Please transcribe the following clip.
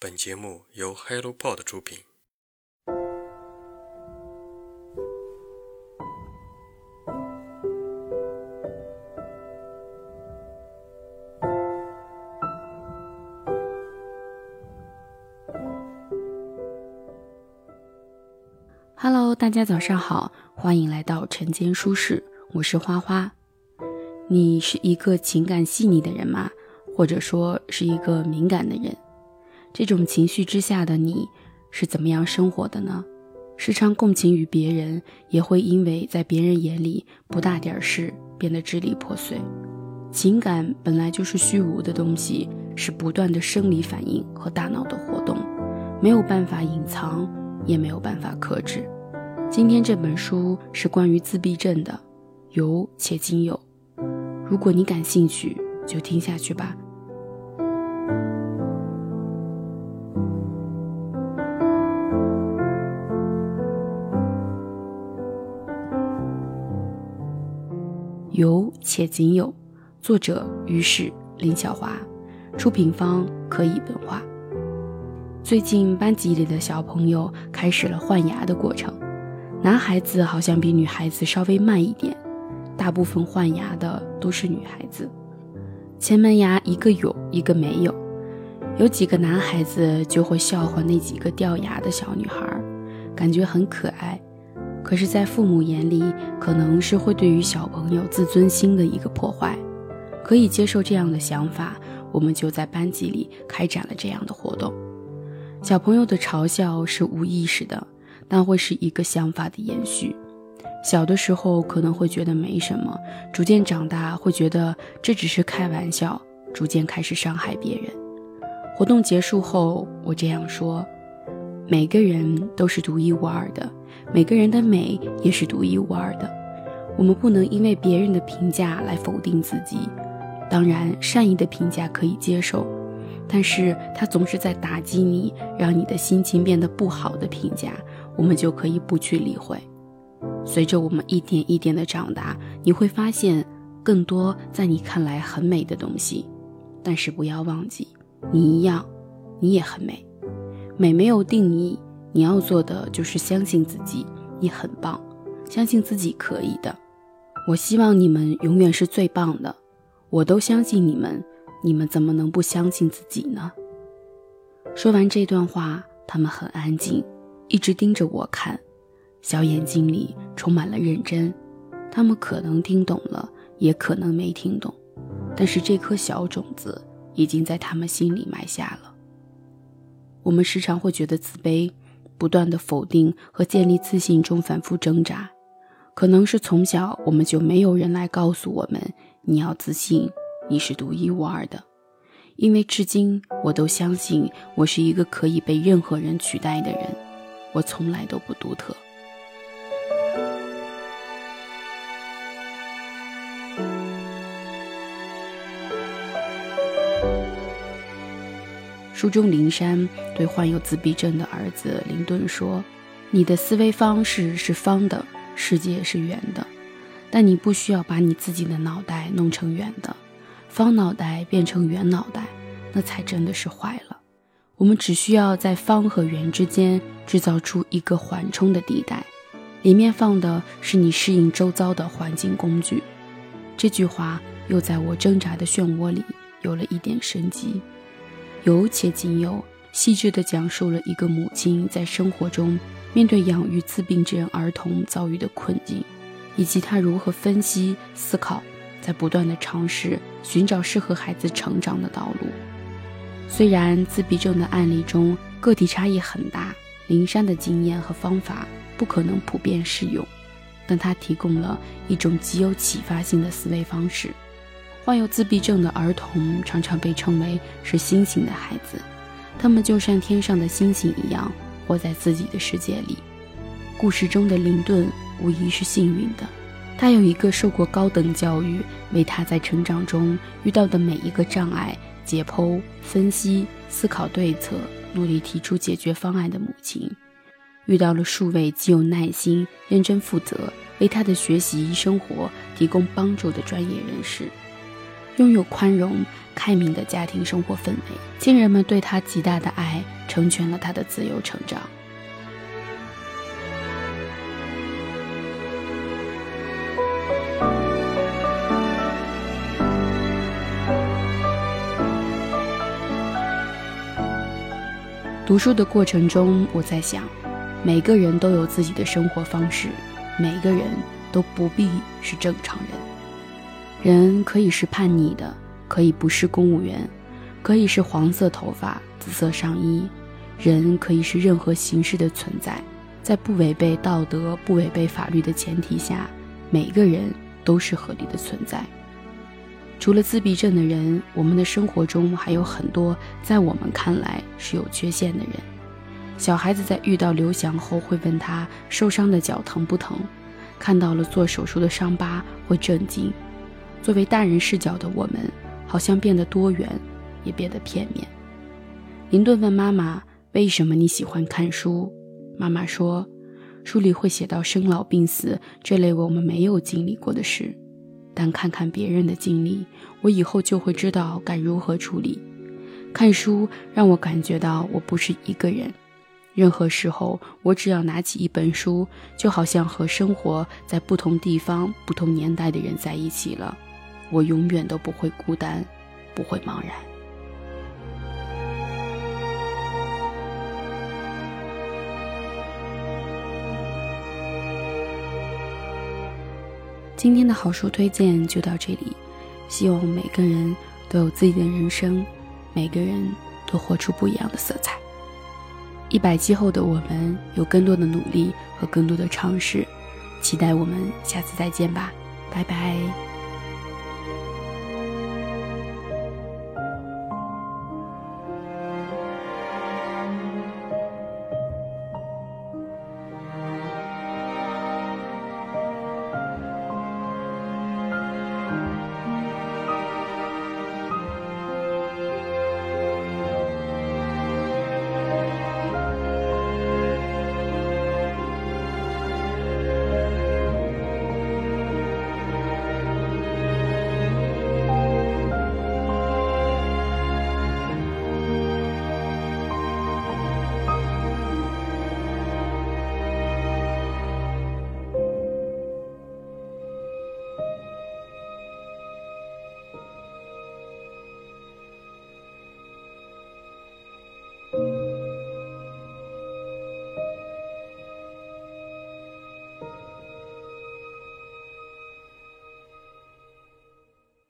本节目由 HelloPod 出品。Hello，大家早上好，欢迎来到晨间舒适，我是花花。你是一个情感细腻的人吗？或者说是一个敏感的人？这种情绪之下的你是怎么样生活的呢？时常共情于别人，也会因为在别人眼里不大点事变得支离破碎。情感本来就是虚无的东西，是不断的生理反应和大脑的活动，没有办法隐藏，也没有办法克制。今天这本书是关于自闭症的，有且仅有。如果你感兴趣，就听下去吧。有且仅有，作者于是林小华，出品方可以文化。最近班级里的小朋友开始了换牙的过程，男孩子好像比女孩子稍微慢一点，大部分换牙的都是女孩子。前门牙一个有，一个没有，有几个男孩子就会笑话那几个掉牙的小女孩，感觉很可爱。可是，在父母眼里，可能是会对于小朋友自尊心的一个破坏。可以接受这样的想法，我们就在班级里开展了这样的活动。小朋友的嘲笑是无意识的，但会是一个想法的延续。小的时候可能会觉得没什么，逐渐长大会觉得这只是开玩笑，逐渐开始伤害别人。活动结束后，我这样说：每个人都是独一无二的。每个人的美也是独一无二的，我们不能因为别人的评价来否定自己。当然，善意的评价可以接受，但是他总是在打击你，让你的心情变得不好的评价，我们就可以不去理会。随着我们一点一点的长大，你会发现更多在你看来很美的东西。但是不要忘记，你一样，你也很美。美没有定义。你要做的就是相信自己，你很棒，相信自己可以的。我希望你们永远是最棒的，我都相信你们，你们怎么能不相信自己呢？说完这段话，他们很安静，一直盯着我看，小眼睛里充满了认真。他们可能听懂了，也可能没听懂，但是这颗小种子已经在他们心里埋下了。我们时常会觉得自卑。不断的否定和建立自信中反复挣扎，可能是从小我们就没有人来告诉我们，你要自信，你是独一无二的。因为至今我都相信我是一个可以被任何人取代的人，我从来都不独特。书中，林珊对患有自闭症的儿子林顿说：“你的思维方式是方的，世界是圆的，但你不需要把你自己的脑袋弄成圆的，方脑袋变成圆脑袋，那才真的是坏了。我们只需要在方和圆之间制造出一个缓冲的地带，里面放的是你适应周遭的环境工具。”这句话又在我挣扎的漩涡里有了一点生机。有且仅有，细致地讲述了一个母亲在生活中面对养育自闭症儿童遭遇的困境，以及她如何分析思考，在不断的尝试寻找适合孩子成长的道路。虽然自闭症的案例中个体差异很大，灵山的经验和方法不可能普遍适用，但他提供了一种极有启发性的思维方式。患有自闭症的儿童常常被称为是星星的孩子，他们就像天上的星星一样，活在自己的世界里。故事中的林顿无疑是幸运的，他有一个受过高等教育、为他在成长中遇到的每一个障碍解剖、分析、思考对策、努力提出解决方案的母亲，遇到了数位极有耐心、认真负责、为他的学习生活提供帮助的专业人士。拥有宽容、开明的家庭生活氛围，亲人们对他极大的爱，成全了他的自由成长。读书的过程中，我在想，每个人都有自己的生活方式，每个人都不必是正常人。人可以是叛逆的，可以不是公务员，可以是黄色头发、紫色上衣。人可以是任何形式的存在，在不违背道德、不违背法律的前提下，每个人都是合理的存在。除了自闭症的人，我们的生活中还有很多在我们看来是有缺陷的人。小孩子在遇到刘翔后会问他受伤的脚疼不疼，看到了做手术的伤疤会震惊。作为大人视角的我们，好像变得多元，也变得片面。林顿问妈妈：“为什么你喜欢看书？”妈妈说：“书里会写到生老病死这类我们没有经历过的事。”但看看别人的经历，我以后就会知道该如何处理。看书让我感觉到我不是一个人。任何时候，我只要拿起一本书，就好像和生活在不同地方、不同年代的人在一起了。我永远都不会孤单，不会茫然。今天的好书推荐就到这里，希望每个人都有自己的人生，每个人都活出不一样的色彩。一百期后的我们有更多的努力和更多的尝试，期待我们下次再见吧，拜拜。